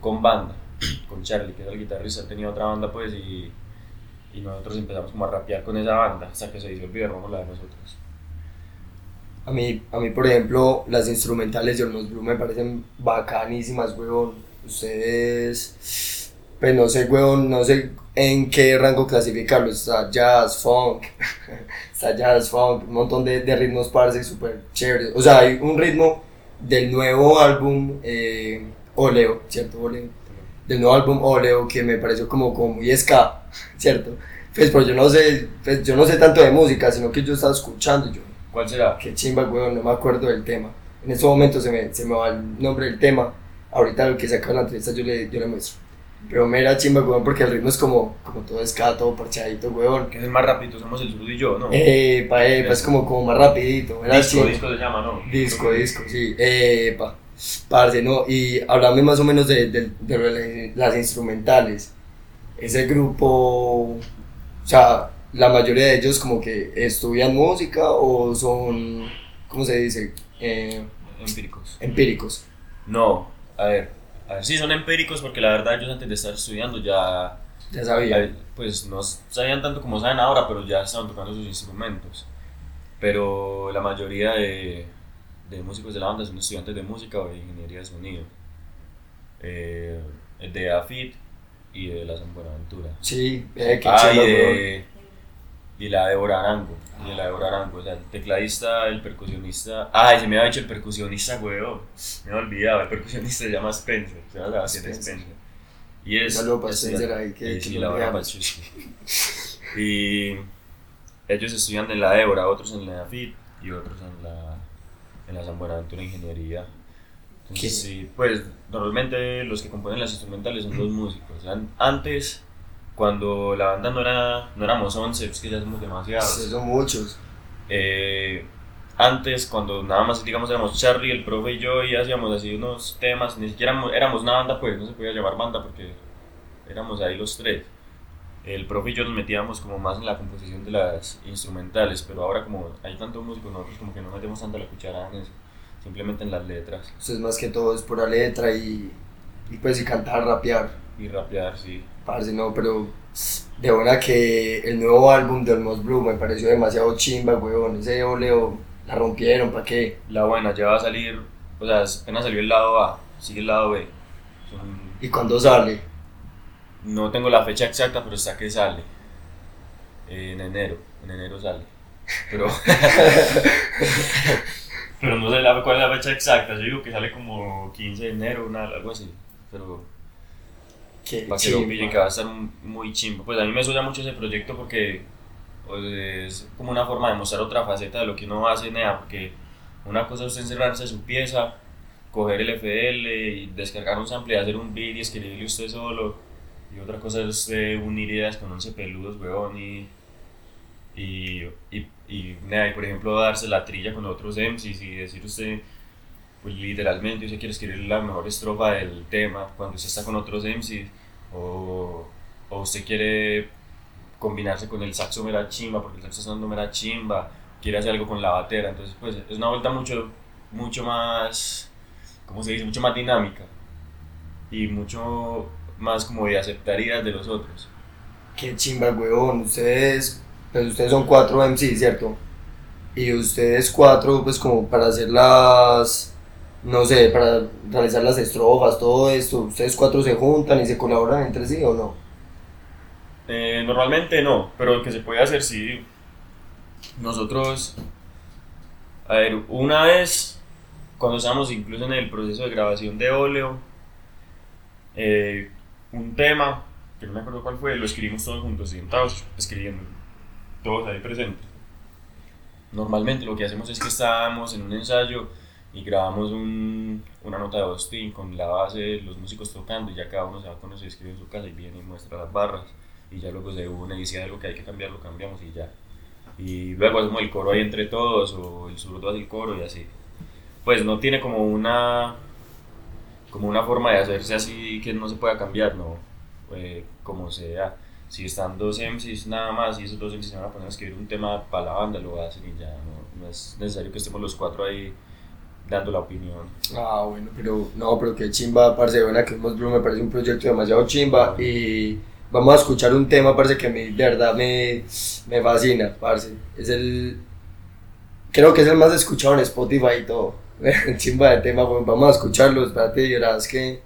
con banda, con Charlie, que era el guitarrista, tenía otra banda pues y, y nosotros empezamos como a rapear con esa banda hasta que se disolvió y la de nosotros. a, mí, a mí, por ejemplo, las instrumentales de Almost Blue me parecen bacanísimas, huevón. Ustedes, pues no sé, huevón, no sé en qué rango clasificarlo. Está jazz, funk, está jazz, funk, un montón de, de ritmos, parce, súper chéveres. O sea, hay un ritmo del nuevo álbum eh, Oleo, ¿cierto? Oleo. Del nuevo álbum Oleo que me pareció como, como muy ska, ¿cierto? Pues, pero yo no sé, pues, yo no sé tanto de música, sino que yo estaba escuchando y yo, ¿Cuál será? qué chimba, weón, no me acuerdo del tema. En este momento se me, se me va el nombre del tema. Ahorita lo que saca la entrevista yo le, yo le muestro. Pero mera chimba, weón, porque el ritmo es como, como todo ska, todo parchadito, weón. Que es más rápido, somos el Zurdo y yo, ¿no? Epa, epa, es como, como más rapidito. Era disco, chimba. disco se llama, ¿no? Disco, disco, sí. Epa, parce, no. Y hablame más o menos de, de, de las instrumentales. Ese grupo, o sea, la mayoría de ellos como que estudian música o son, ¿cómo se dice? Eh, Empíricos. empíricos. No, a ver, a ver, sí son empíricos porque la verdad ellos antes de estar estudiando ya Ya sabía. Eh, pues no sabían tanto como saben ahora, pero ya estaban tocando sus instrumentos. Pero la mayoría de, de músicos de la banda son estudiantes de música o de ingeniería de sonido. Eh, de AFIT y de la San Buenaventura. Sí, eh, qué Ah, y, de, y la de Arango. Y la de Arango, o sea, el tecladista, el percusionista. Ay, se me había dicho el percusionista, weón. Me había olvidado, el percusionista se llama Spencer. Se llama Sebastián Spencer. Spencer. Y es. Un saludo para Spencer ahí, que- eh, sí, lo la. Y ellos estudian en la Débora, otros en la AFIT y otros en la, en la San Buenaventura Ingeniería. Entonces, sí, pues normalmente los que componen las instrumentales son los músicos. An- Antes, cuando la banda no, era, no éramos 11, es que ya somos demasiados. Sí, son muchos. Eh, antes, cuando nada más, digamos, éramos Charlie, el profe y yo, y hacíamos así unos temas, ni siquiera éramos- éramos una banda, pues no se podía llamar banda porque éramos ahí los tres. El profe y yo nos metíamos como más en la composición de las instrumentales, pero ahora como hay tantos músicos, nosotros como que no metemos tanto la cuchara en eso, simplemente en las letras Ustedes más que todo es pura letra y, y pues y cantar, rapear. y rapear, sí. Parce, no, pero de buena que el nuevo álbum de Almost Blue me pareció demasiado chimba, weón. Ese oleo la rompieron, ¿para qué? La buena ya va a salir, o sea, apenas salió el lado A, sigue el lado B. Son ¿Y cuándo sale? No tengo la fecha exacta, pero está que sale. Eh, en enero. En enero sale. Pero. pero no sé la- cuál es la fecha exacta. Yo digo que sale como 15 de enero, una, algo así. Pero Qué que lo chimba. pillen, que va a estar muy chimbo. Pues a mí me suena mucho ese proyecto porque pues, es como una forma de mostrar otra faceta de lo que uno hace en EA. Porque una cosa es usted encerrarse en su pieza, coger el FL y descargar un sample y hacer un beat y escribirle usted solo. Y otra cosa es eh, unir ideas con 11 peludos, weón, y, y, y, y, nada, y, por ejemplo darse la trilla con otros MCs y decir usted, pues literalmente usted quiere escribir la mejor estrofa del tema cuando usted está con otros MCs, o, o usted quiere combinarse con el saxo mera chimba, porque el saxo está dando mera chimba, quiere hacer algo con la batera, entonces pues es una vuelta mucho, mucho más, ¿cómo se dice? Mucho más dinámica y mucho más como de aceptar ideas de los otros. Qué chimba, huevón. Ustedes, pues ustedes son cuatro MC, ¿cierto? Y ustedes cuatro, pues como para hacer las, no sé, para realizar las estrofas, todo esto, ustedes cuatro se juntan y se colaboran entre sí o no? Eh, normalmente no, pero que se puede hacer sí. Nosotros, a ver, una vez, cuando estábamos incluso en el proceso de grabación de óleo, eh, un tema, que no me acuerdo cuál fue, lo escribimos todos juntos, sentados, escribiendo, todos ahí presentes. Normalmente lo que hacemos es que estábamos en un ensayo y grabamos un, una nota de hosting con la base, los músicos tocando y ya cada uno se va con eso y escribe en su casa y viene y muestra las barras y ya luego se une y dice algo que hay que cambiar, lo cambiamos y ya. Y luego hacemos el coro ahí entre todos o el zurdo hace el coro y así. Pues no tiene como una como una forma de hacerse así que no se pueda cambiar, ¿no? Eh, como sea. Si están dos MCs nada más y esos dos MCs van a poner a escribir un tema para la banda, lo hacen y ya no, no es necesario que estemos los cuatro ahí dando la opinión. Ah, bueno, pero no, pero qué chimba, parce, buena que Blue me parece un proyecto demasiado chimba y vamos a escuchar un tema, parce, que a mí de verdad me, me fascina, parce. Es el, creo que es el más escuchado en Spotify y todo. chimba de tema, bueno, vamos a escucharlo, espérate, y verás que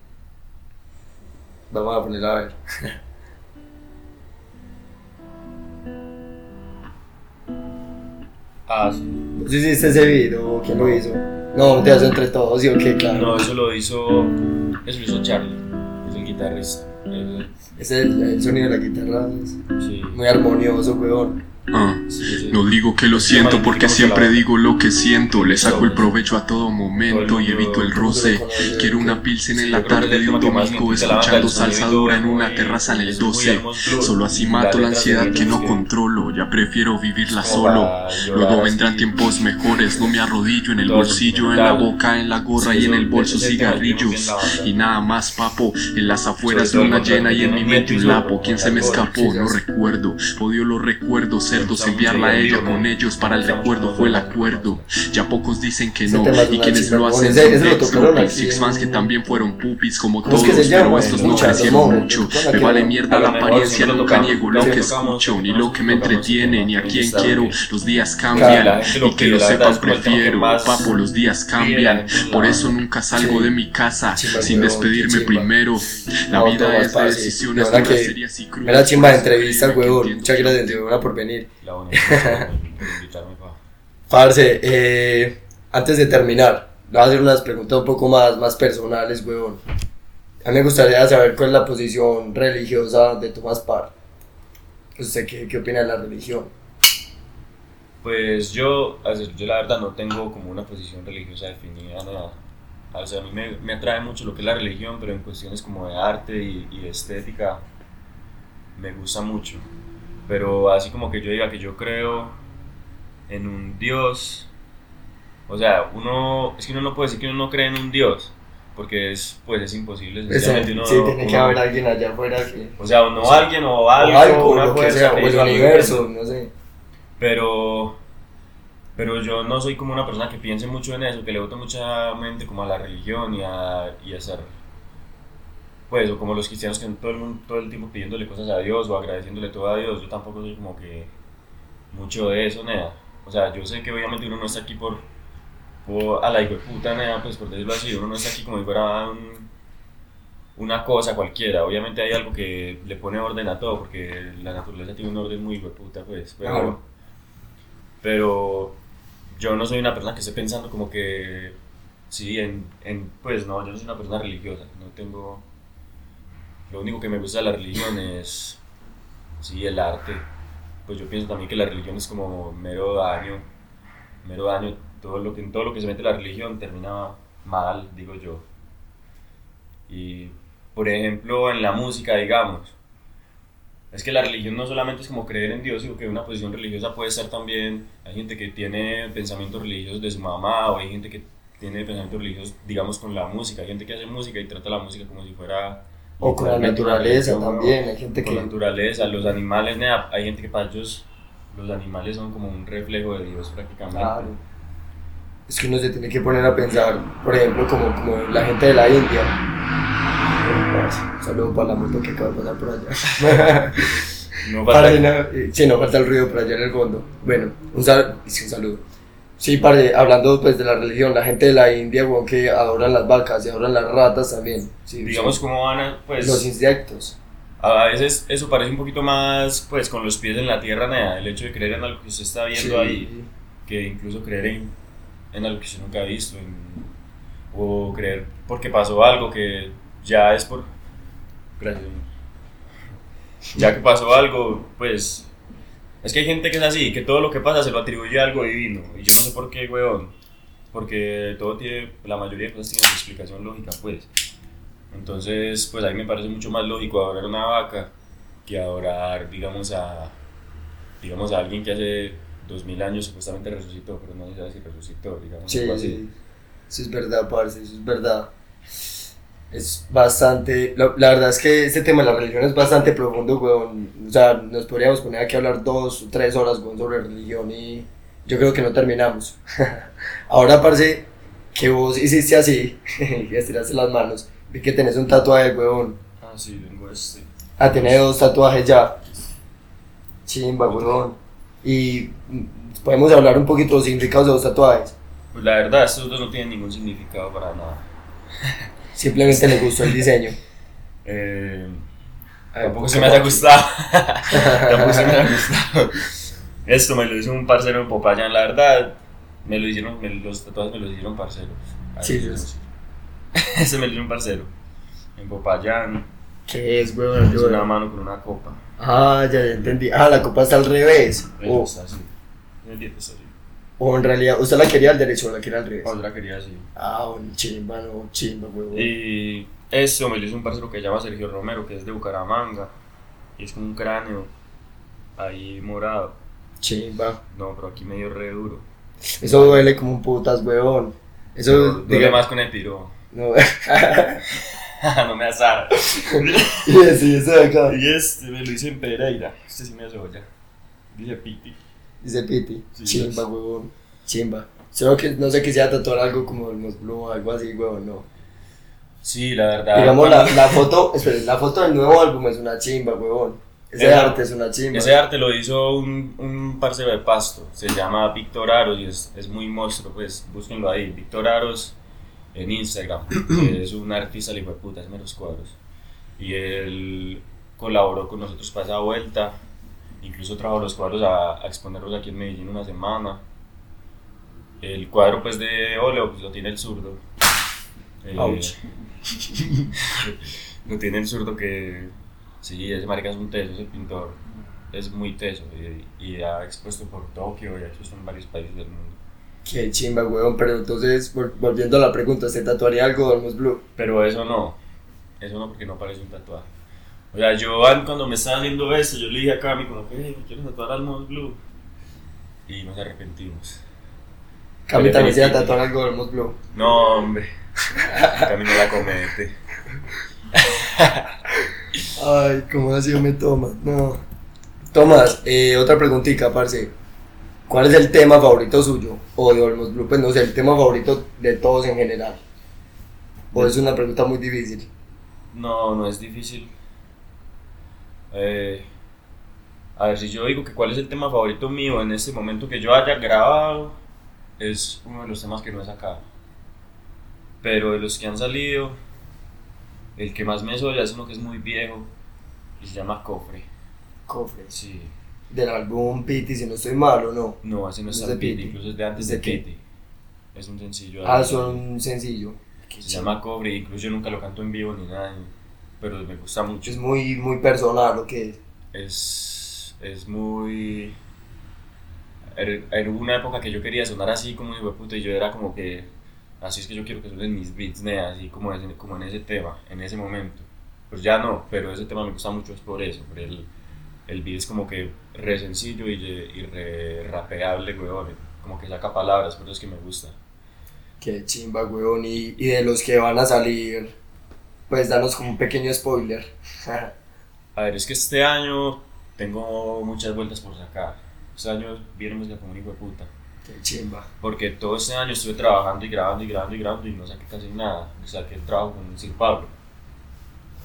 vamos a ponerlo a ver. Ah, sí. ¿No hiciste ese video? ¿Quién lo hizo? No, te hace entre todos, ¿sí o qué? Claro. No, eso lo hizo, eso lo hizo Charlie, es el guitarrista. Eh, Es el, el sonido de la guitarra, es sí. muy armonioso, weón. Ah, no digo que lo siento porque siempre digo lo que siento. Le saco el provecho a todo momento y evito el roce. Quiero una pilsen en la tarde de un domingo escuchando salsa dura en una terraza en el 12. Solo así mato la ansiedad que no controlo. Ya prefiero vivirla solo. Luego vendrán tiempos mejores. No me arrodillo en el bolsillo, en la boca, en la gorra y en el bolso cigarrillos. Y nada más, papo. En las afueras luna llena y en mi mente un lapo. ¿Quién se me escapó? No recuerdo. Odio los recuerdos. Cerdos enviarla a ella con ellos para el recuerdo fue el acuerdo. Ya pocos dicen que no. Y quienes lo hacen son Six en- fans que también fueron pupis como ¿Cómo es todos, pero estos no crecieron mucho. Me vale mierda la apariencia, nunca niego lo que escucho, ni lo que me entretiene, ni a quién quiero. Los días cambian y que lo sepan prefiero. Papo, los días cambian. Por eso nunca salgo de mi casa sin despedirme primero. La vida es de decisiones duras, que serias y crudas. Mira chimba de entrevista, huevón. Muchas gracias, de verdad, por venir. La bonita por invitarme, pa. Parce, eh, antes de terminar, le voy a hacer unas preguntas un poco más, más personales, huevón. A mí me gustaría saber cuál es la posición religiosa de Tomás Parr. ¿Usted qué, qué opina de la religión? Pues yo, yo la verdad no tengo como una posición religiosa definida, nada. O sea, a mí me, me atrae mucho lo que es la religión, pero en cuestiones como de arte y, y estética me gusta mucho. Pero así como que yo diga que yo creo en un Dios, o sea, uno, es que uno no puede decir que uno no cree en un Dios, porque es, pues es imposible. O sea, sencillamente uno- sí, tiene que uno- haber alguien allá afuera que... O sea, no Sí. alguien o o algo, algo, una lo que sea, que o el algo universo, no sé. pero pero yo no soy como una persona que piense mucho en eso, que le gusta mucha mente como a la religión y a, y a ser pues o como los cristianos que todo el mundo todo el tiempo pidiéndole cosas a Dios o agradeciéndole todo a Dios, yo tampoco soy como que mucho de eso, nada. O sea, yo sé que obviamente uno no está aquí por, por a la hijo de puta, nada, pues por decirlo así, uno no está aquí como si fuera un- una cosa cualquiera. Obviamente hay algo que le pone orden a todo, porque la naturaleza tiene un orden muy hijo de puta, pues. Pero, pero yo no soy una persona que esté pensando como que, sí, en, en, pues no, yo no soy una persona religiosa, no tengo, lo único que me gusta de la religión es, sí, el arte, pues yo pienso también que la religión es como mero daño, mero daño, todo lo que, en todo lo que se mete la religión termina mal, digo yo. Y, por ejemplo, en la música, digamos, es que la religión no solamente es como creer en Dios, sino que una posición religiosa puede ser también, hay gente que tiene pensamientos religiosos de su mamá, o hay gente que tiene pensamientos religiosos, digamos, con la música, hay gente que hace música y trata la música como si fuera... O con la naturaleza también, hay gente Con la que... naturaleza, los animales, nea, hay gente que para ellos los animales son como un reflejo de Dios prácticamente. Claro. Es que uno se tiene que poner a pensar, por ejemplo, como, como la gente de la India. Un saludo para la moto que acaba de pasar por allá. No falta. no, eh, sí, no falta el ruido por allá en el fondo. Bueno, un, sal- sí, un saludo. Sí, parce, hablando pues de la religión, la gente de la India, weón, que adoran las vacas y adoran las ratas también. Sí, Digamos sí. cómo van a, pues, los insectos. a veces eso parece un poquito más, pues, con los pies en la tierra, nada, el hecho de creer en algo que usted está viendo Sí. ahí, que incluso creer en, en algo que usted nunca ha visto, en- o creer porque pasó algo que ya es por... Gracias. Ya que pasó algo, pues... Es que hay gente que es así, que todo lo que pasa se lo atribuye a algo divino, y yo no sé por qué, weón, porque todo tiene, la mayoría de cosas tienen su explicación lógica, pues. Entonces, pues a mí me parece mucho más lógico adorar una vaca que adorar, digamos, a, digamos, a alguien que hace dos mil años supuestamente resucitó, pero no se sabe si resucitó, digamos, Sí, algo así. eso es verdad, parce, eso es verdad. Es bastante, la, la verdad es que este tema de la religión es bastante profundo, weón. O sea, nos podríamos poner aquí a hablar dos o tres horas, weón, sobre religión y yo creo que no terminamos. Ahora, parce, que vos hiciste así y estiraste las manos, vi que tenés un tatuaje, weón. Ah, sí, tengo este. Ah, tenés dos tatuajes ya. Chimba, weón. Y mm, podemos hablar un poquito de los significados de los tatuajes. Pues la verdad, estos dos no tienen ningún significado para nada. Simplemente les gustó el diseño. Eh, tampoco ¿por se me haya gustado. tampoco se me haya gustado. Esto me lo hizo un parcero en Popayán, la verdad. Me lo hicieron, me- los tatuajes me los hicieron parceros. Sí, sí. es. Ese me lo hizo un parcero. En Popayán, ¿Qué es, weón? es Yo- una mano con una copa. Ah, ya, ya entendí. Ah, la copa está al revés. Eso O, está. O en realidad, ¿usted la quería al derecho o la quería al revés? Otra quería así. Ah, un chimba, no, chimba, weón. Y eso me lo hizo un parcero que se llama Sergio Romero, que es de Bucaramanga. Y es como un cráneo ahí morado. Chimba. No, pero aquí medio re duro. Eso duele como un putas, weón. Eso, Duele diga- más con el piro. No, no me asara. y sí, eso de acá. y este me lo hice en Pereira. Este sí me hace olla. Dice Piti. Dice Piti. Sí, chimba, es. weón. Chimba. Solo que no sé quisiera tatuar algo como el Mos Blue o algo así, weón, no. Sí, la verdad. Digamos, la, la foto, esperen, la foto del nuevo álbum es una chimba, weón. Ese arte es una chimba. Ese arte lo hizo un, un parcero de Pasto, se llama Víctor Aros y es, es muy monstruo, pues búsquenlo ahí, Víctor Aros en Instagram, es un artista hijo de puta, es menos cuadros. Y él colaboró con nosotros para esa vuelta, incluso trajo los cuadros a, a exponerlos aquí en Medellín una semana. El cuadro pues de óleo pues, lo tiene el zurdo. Eh, Ouch. lo tiene el zurdo que Sí, ese marica es un teso, ese pintor es muy teso y, y ha expuesto por Tokio y ha expuesto en varios países del mundo. Qué chimba, weón. Pero entonces, vol- volviendo a la pregunta, ¿se tatuaría algo de Olmos Blue? Pero eso no, eso no porque no parece un tatuaje. O sea, yo an- cuando me estaba haciendo eso, yo le dije a Cami como que, hey, ¿me quieres tatuar al Mos Blue? Y nos arrepentimos. Cami también se iba a tatuar algo de Olmos Blue. No, hombre, Cami no la comete. Ay, ¿cómo así me tomas? No. Tomás, eh, otra preguntita, parce. ¿Cuál es el tema favorito suyo? O de Olmos Blue, pues no sé, el tema favorito de todos en general. O es una pregunta muy difícil. No, no es difícil. Eh, a ver, si yo digo que cuál es el tema favorito mío en este momento que yo haya grabado, es uno de los temas que no he sacado. Pero de los que han salido, el que más me soya es uno que es muy viejo y se llama Cofre. Cofre. Sí, Del álbum Pity, si no estoy mal o no. no, ese no ¿Es de Pity, incluso es de antes ¿Es de? Pity. Es un sencillo. Ah, ahí. son sencillo. Se llama Cofre, incluso yo nunca lo canto en vivo ni nada, pero me gusta mucho. Es muy, muy personal lo que es. es, es muy... Er- Era una época que yo quería sonar así como de puta y yo era como que... Así es que yo quiero que suenen mis beats, nea, así como, ese- como en ese tema, en ese momento. Pues ya no, pero ese tema me gusta mucho es por eso, por el, el beat es como que re sencillo y, y re rapeable, weón, como que saca palabras, por eso es que me gusta. Qué chimba, weón. Y, y de los que van a salir, pues danos como un pequeño spoiler. A ver, es que este año tengo muchas vueltas por sacar. Este año viene música como un hijo de puta. Qué chimba. Porque todo este año estuve trabajando y grabando y grabando y grabando y no saqué casi nada. O sea, que el trabajo con Sir Pablo.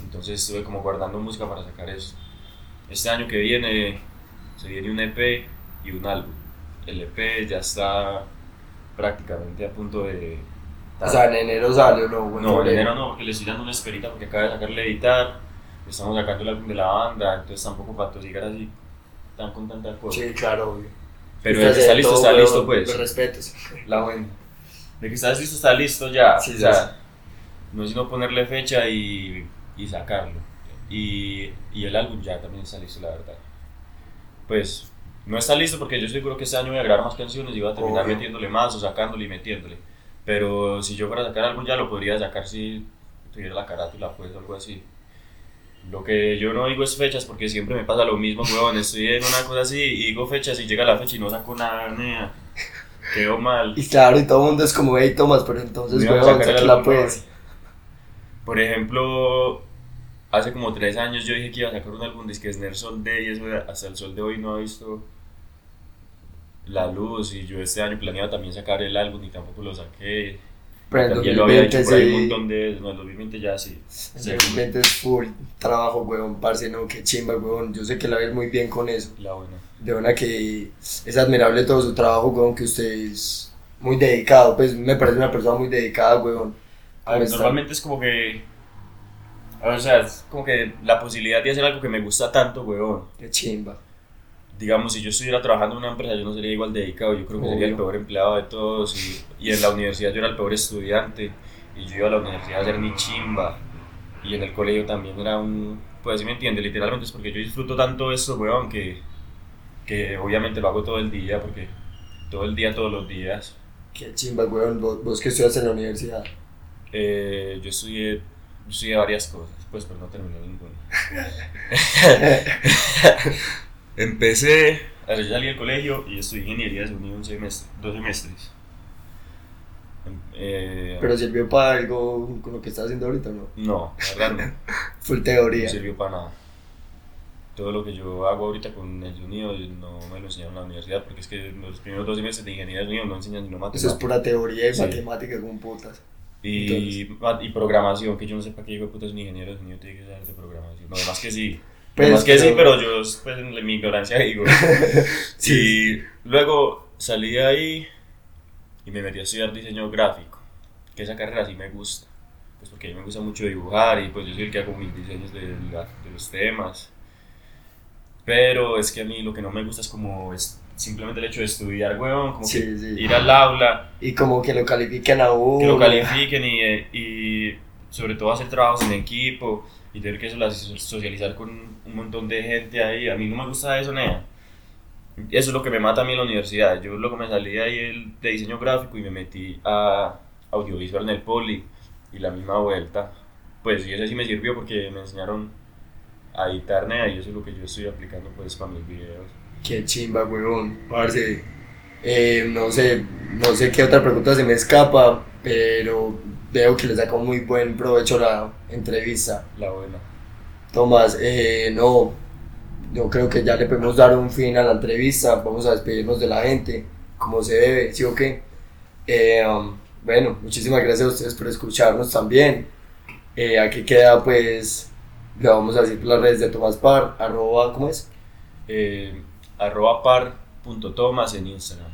Entonces estuve como guardando música para sacar eso. este año que viene se viene un EP y un álbum. El EP ya está prácticamente a punto de... O sea, en enero sale o no, No, en enero no, porque le estoy dando una esperita porque acaba de sacarle editar, estamos sacando el álbum de la banda, entonces tampoco para tosigar así tan con tanta cosa. Sí, claro, obvio. Pero el que está listo, está listo, pues. Los respetos. La buena. De que está listo, está listo ya. Sí, o sea, no es sino ponerle fecha y, y sacarlo. Y, y el álbum ya también está listo, la verdad. Pues no está listo porque yo estoy seguro que este año voy a grabar más canciones y voy a terminar Obvio. metiéndole más o sacándole y metiéndole. Pero si yo fuera a sacar álbum ya lo podría sacar si tuviera la carátula pues o algo así. Lo que yo no digo es fechas porque siempre me pasa lo mismo, weón. Estoy en una cosa así y digo fechas y llega la fecha y no saco nada, nea. Quedo mal. Y claro, y todo el mundo es como, hey, Tomás, pero entonces, a weón, álbum, pues. Por ejemplo, hace como tres años yo dije que iba a sacar un álbum de que es Sol Day y eso hasta el sol de hoy no ha visto la luz y yo este año planeaba también sacar el álbum y tampoco lo saqué. Pero en También lo había 2020 hecho por ahí un sí. montón de veces, no, en 2020 ya sí. En Sí, 2020 es full trabajo, weón, parce, no, qué chimba, weón. Yo sé que la ves muy bien con eso. La buena. De una que es admirable todo su trabajo, weón, que usted es muy dedicado, pues me parece una persona muy dedicada, weón. A ver, normalmente es como que. O sea, es como que la posibilidad de hacer algo que me gusta tanto, weón. Qué chimba. Digamos, si yo estuviera trabajando en una empresa, yo no sería igual dedicado, yo creo que sería el peor empleado de todos. Y, y en la universidad yo era el peor estudiante, y yo iba a la universidad a hacer mi chimba, y en el colegio también era un. Pues, si me entiende, literalmente es porque yo disfruto tanto eso, weón, que, que obviamente lo hago todo el día, porque todo el día, todos los días. Qué chimba, weón. Vos, vos que estudias en la universidad. Eh, yo estudié, yo estudié varias cosas, pues, pero no terminé ninguna. Empecé, yo salí del colegio y estudié ingeniería de sonido un semestre, dos semestres. Em- eh, Pero sirvió para algo con lo que estás haciendo ahorita, ¿no? no, la verdad no, Full no teoría. sirvió para nada. Todo lo que yo hago ahorita con el sonido no me lo enseñaron en la universidad porque es que los primeros dos semestres de ingeniería de sonido no enseñan sino Eso es matemáticas. pura teoría y Sí. matemática con putas. Y, y programación, que yo no sé para qué hijo de puta es un ingeniero de sonido, tiene que saber de programación. No, además que sí. Pues, Además que sí, pero- yo pues, en mi ignorancia digo. Sí. Y luego salí de ahí y me metí a estudiar diseño gráfico, que esa carrera sí me gusta. Pues porque a mí me gusta mucho dibujar y pues yo soy el que hago mis diseños de, la- de los temas. Pero es que a mí lo que no me gusta es como es simplemente el hecho de estudiar, weón, como Sí, que sí. ir al aula Y como que lo califiquen a uno. que lo califiquen y, y sobre todo hacer trabajos en equipo y tener que socializar con un montón de gente ahí. A mí no me gusta eso, nea. Eso es lo que me mata a mí en la universidad. Yo luego me salí de ahí de diseño gráfico y me metí a audiovisual en el poli y la misma vuelta. Pues y eso sí me sirvió porque me enseñaron a editar, nea, y eso es lo que yo estoy aplicando pues para mis videos. Qué chimba, weón. Parce. Eh, no sé, no sé qué otra pregunta se me escapa, pero veo que le sacó muy buen provecho la entrevista. La buena. Tomás, eh, no, yo creo que ya le podemos dar un fin a la entrevista, vamos a despedirnos de la gente, como se debe, ¿sí o qué? Eh, um, bueno, muchísimas gracias a ustedes por escucharnos también. Eh, aquí queda pues, le vamos a decir las redes de Tomás Par, arroba, ¿cómo es? arroba par.tomas en Instagram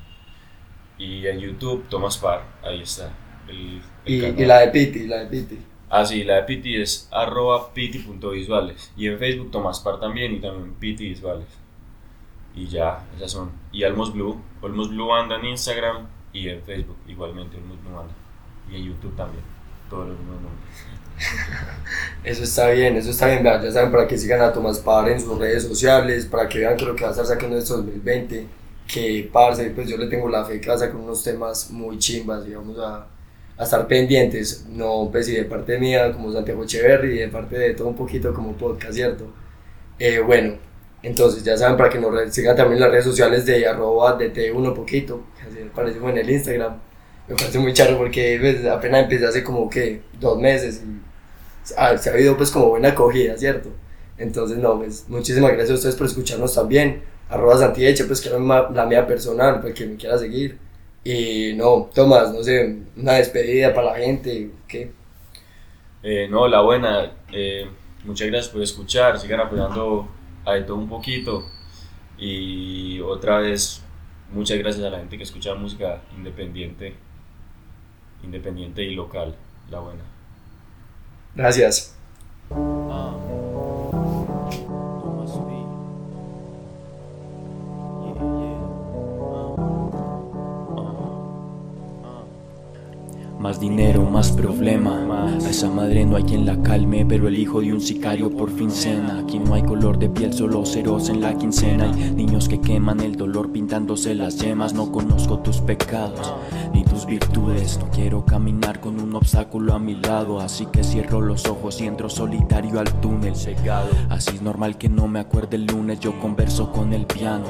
y en YouTube Tomas Par, ahí está. El, el Y, canal. y la de Piti, la de Piti. Ah, sí, la de Piti es arroba piti.visuales y en Facebook Tomas Par también y también Piti Visuales. Y ya, esas son. Y Almos Blue, Almos Blue Banda en Instagram y en Facebook igualmente Almos Blue Banda. Y en YouTube también, todos los mismos nombres. Eso está bien, eso está bien, ya saben para que sigan a Tomás Par en sus redes sociales, para que vean que lo que va a estar sacando este 2020, que parce, pues yo le tengo la fe que va a sacar unos temas muy chimbas y vamos a, a estar pendientes, no pues y de parte mía como Santiago Echeverry y de parte de todo un poquito como podcast, ¿cierto? Eh, bueno, entonces ya saben para que nos sigan también las redes sociales de arroba DT1 poquito, así me parece en el Instagram, me parece muy charro porque pues, apenas empecé hace como que dos meses y ah, se ha habido pues como buena acogida, ¿cierto? Entonces, no, pues muchísimas gracias a ustedes por escucharnos también. Arroba Santieche, pues que es la, la mía personal, para quien me quiera seguir. Y no, Tomás, no sé, una despedida para la gente, ¿qué? Eh, no, la buena. eh, muchas gracias por escuchar. Sigan apoyando hay todo un poquito. Y otra vez, muchas gracias a la gente que escucha música independiente, independiente y local, la buena. Gracias. Más problema. A esa madre no hay quien la calme, pero el hijo de un sicario por fin cena. Aquí no hay color de piel, solo ceros en la quincena. Hay niños que queman el dolor pintándose las yemas. No conozco tus pecados ni tus virtudes. No quiero caminar con un obstáculo a mi lado, así que cierro los ojos y entro solitario al túnel. Así es normal que no me acuerde el lunes. Yo converso con el piano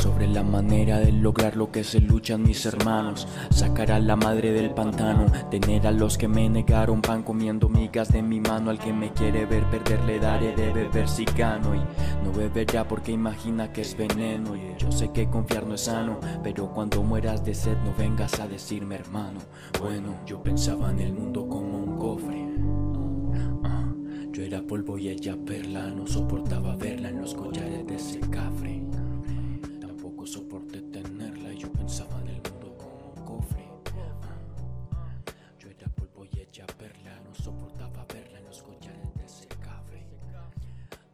sobre la manera de lograr lo que se luchan mis hermanos. Sacar a la madre del pantano, tener a los que me negaron pan comiendo migas de mi mano. Al que me quiere ver perder le daré de beber si gano. Y no beberá porque imagina que es veneno. Yo sé que confiar no es sano, pero cuando mueras de sed no vengas a decirme hermano. Bueno, yo pensaba en el mundo como un cofre. Ah, yo era polvo y ella perla, no soportaba verla en los collares de ese cafre.